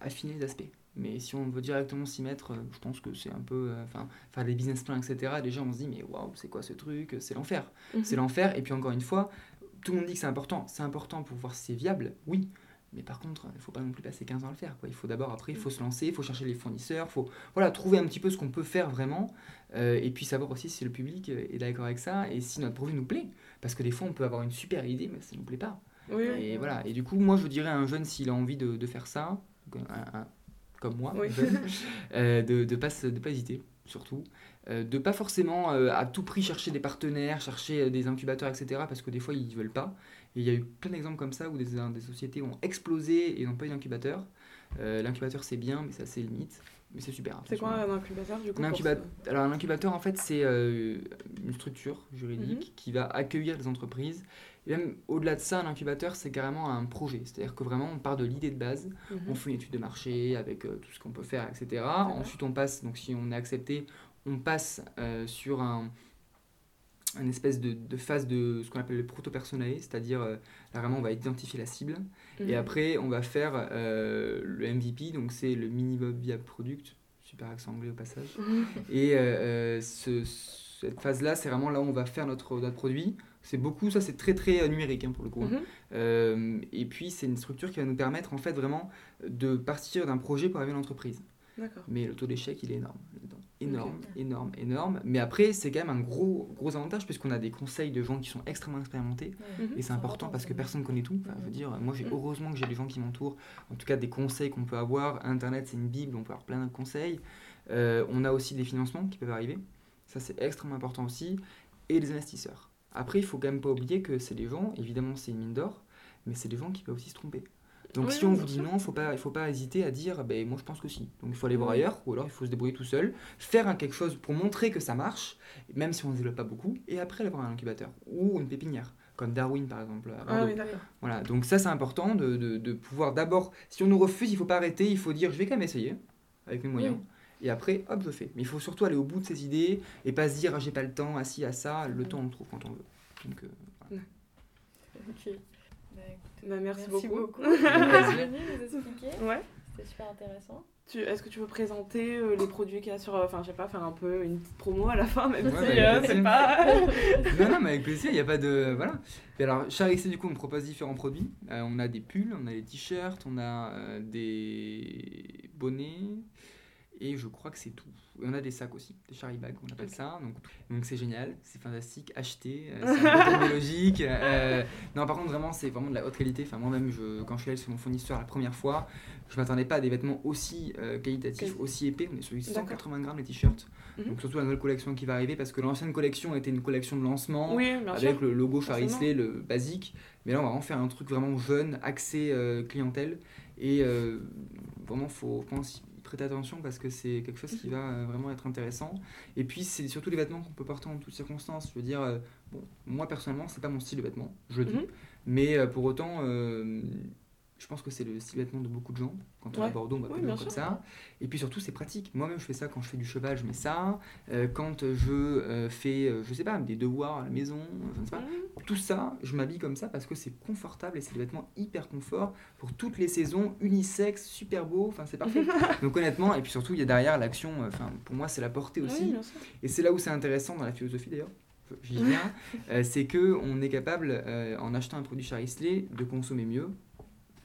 affiner les aspects. Mais si on veut directement s'y mettre, euh, je pense que c'est un peu. euh, Enfin, faire des business plans, etc. Déjà, on se dit, mais waouh, c'est quoi ce truc? C'est l'enfer Mhm. c'est l'enfer. Et puis encore une fois, tout le monde dit que c'est important. C'est important pour voir si c'est viable, oui. Mais par contre, il ne faut pas non plus passer 15 ans à le faire. Quoi. Il faut d'abord, après, il faut se lancer, il faut chercher les fournisseurs, il faut voilà, trouver un petit peu ce qu'on peut faire vraiment. euh, et puis savoir aussi si le public euh, est d'accord avec ça et si notre produit nous plaît. Parce que des fois, on peut avoir une super idée, mais ça ne nous plaît pas. Oui, oui. Et voilà. Et du coup, moi, je dirais à un jeune, s'il a envie de, de faire ça, donc un- un- comme moi, Oui. jeune, euh, de ne pas, de pas hésiter, surtout. Euh, de pas forcément euh, à tout prix chercher des partenaires, chercher euh, des incubateurs, etc. Parce que des fois, ils veulent pas. Et il y a eu plein d'exemples comme ça où des, des sociétés ont explosé et n'ont pas eu d'incubateur. Euh, L'incubateur, c'est bien, mais ça, c'est limite. Mais c'est super. C'est quoi un incubateur du coup Un Alors, un incubateur, en fait, c'est euh, une structure juridique Mhm. qui va accueillir des entreprises. Et même au-delà de ça, un incubateur, c'est carrément un projet. C'est-à-dire que vraiment, on part de l'idée de base, Mhm. on fait une étude de marché avec euh, tout ce qu'on peut faire, etc. Ensuite, on passe, donc si on est accepté, on passe sur un, une espèce de, de phase de ce qu'on appelle le proto-personnalisé, c'est-à-dire euh, là vraiment on va identifier la cible Mhm. et après on va faire euh, le MVP, donc c'est le minimum viable product, super accent anglais au passage. Mhm. Et euh, ce- cette phase-là, c'est vraiment là où on va faire notre, notre produit. C'est beaucoup, ça c'est très très numérique hein, pour le coup. hein. Mhm. Et puis c'est une structure qui va nous permettre en fait vraiment de partir d'un projet pour arriver à l'entreprise. Mais le taux d'échec il est énorme. Énorme, énorme, énorme. Mais après c'est quand même un gros, gros avantage puisqu'on a des conseils de gens qui sont extrêmement expérimentés. Mhm. Et c'est important parce que personne connaît tout. Enfin, je veux dire, moi, j'ai Mhm. heureusement que j'ai des gens qui m'entourent. En tout cas, des conseils qu'on peut avoir. Internet, c'est une bible, on peut avoir plein de conseils. Euh, on a aussi des financements qui peuvent arriver. Ça, c'est extrêmement important aussi. Et des investisseurs. Après, il faut quand même pas oublier que c'est des gens, évidemment, c'est une mine d'or, mais c'est des gens qui peuvent aussi se tromper. Donc, Oui, si on vous dit non, faut pas, il faut pas hésiter à dire, ben, moi, je pense que si. Donc, il faut aller voir Oui. ailleurs, ou alors il faut se débrouiller tout seul, faire un quelque chose pour montrer que ça marche, même si on ne développe pas beaucoup, et après, aller voir un incubateur ou une pépinière, comme Darwin, par exemple. Ah oui. Voilà, donc ça c'est important de, de, de pouvoir d'abord, si on nous refuse, il faut pas arrêter, il faut dire je vais quand même essayer avec mes moyens. Et après, hop, je fais. Mais il faut surtout aller au bout de ses idées et pas se dire ah, j'ai pas le temps, assis à ça. Le Mhm. temps on le trouve quand on veut. Donc, euh, Bah, merci, merci beaucoup. beaucoup. venu nous expliquer. Ouais. C'était super intéressant. Tu, Est-ce que tu veux présenter euh, les produits qu'il y a sur. euh, Enfin, je sais pas, faire un peu une petite promo à la fin, même Ouais, si bah, euh, c'est pas. non, non, mais avec plaisir, il n'y a pas de. Voilà. Et alors, Charixé, du coup, on propose différents produits. Euh, on a des pulls, on a des t-shirts, on a euh, des bonnets. Et je crois que c'est tout. Et on a des sacs aussi, des charity bags, on appelle ça. Donc, donc c'est génial, c'est fantastique. Achetez, euh, c'est technologique. Euh, non, par contre, vraiment, c'est vraiment de la haute qualité. Enfin, moi-même, je, quand je suis allé chez mon fournisseur la première fois, je m'attendais pas à des vêtements aussi euh, qualitatifs, Quali- aussi épais. On est sur du D'accord. 180 grammes les t-shirts. Mhm. Donc, surtout la nouvelle collection qui va arriver parce que l'ancienne collection était une collection de lancement Oui, avec le logo. Charisley, le basique. Mais là, on va vraiment faire un truc vraiment jeune, axé euh, clientèle. Et euh, vraiment, faut, je pense, prêter attention parce que c'est quelque chose qui va euh, vraiment être intéressant. Et puis, c'est surtout les vêtements qu'on peut porter en toutes circonstances. Je veux dire, euh, bon, moi personnellement, c'est pas mon style de vêtement, je dis. Mhm. Mais euh, pour autant, Je pense que c'est le style vêtement de beaucoup de gens. Quand on est à Bordeaux, on va Oui, pas comme sûr. ça. Et puis surtout, c'est pratique. Moi-même, je fais ça quand je fais du cheval, je mets ça. Euh, quand je euh, fais, euh, je sais pas, des devoirs à la maison, je ne sais pas. Mmh. Tout ça, je m'habille comme ça parce que c'est confortable et c'est des vêtements hyper confort pour toutes les saisons, unisexe, super beau, enfin c'est parfait. Donc honnêtement, et puis surtout, il y a derrière l'action, enfin pour moi, c'est la portée aussi. Oui. Et c'est là où c'est intéressant dans la philosophie d'ailleurs, j'y viens, euh, c'est que on est capable, euh, en achetant un produit Charisley, de consommer mieux,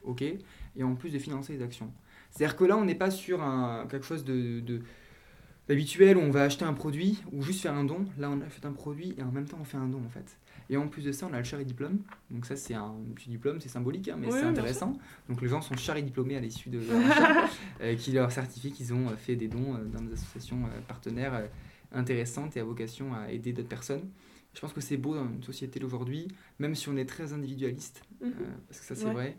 ok, et en plus de financer les actions. C'est-à-dire que là, on n'est pas sur un, quelque chose de, de- d'habituel où on va acheter un produit ou juste faire un don. Là, on achète un produit et en même temps, on fait un don en fait. Et en plus de ça, on a le chari diplôme. Donc ça, c'est un petit diplôme, c'est symbolique, hein, mais Oui, c'est intéressant. Donc les gens sont chari diplômés à l'issue de leur euh, qui leur certifie qu'ils ont euh, fait des dons euh, dans des associations euh, partenaires intéressantes et à vocation à aider d'autres personnes. Je pense que c'est beau dans une société d'aujourd'hui, même si on est très individualiste, Mhm. parce que ça c'est Ouais. vrai.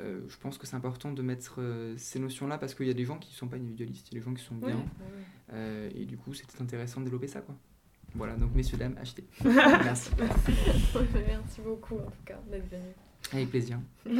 Euh, je pense que c'est important de mettre euh, ces notions-là parce qu'il y a des gens qui ne sont pas individualistes, il y a des gens qui sont bien. Ouais. euh, et du coup, c'était intéressant de développer ça. Quoi. Voilà, donc messieurs, dames, achetez. Merci. Merci beaucoup en tout cas d'être venu. Avec plaisir.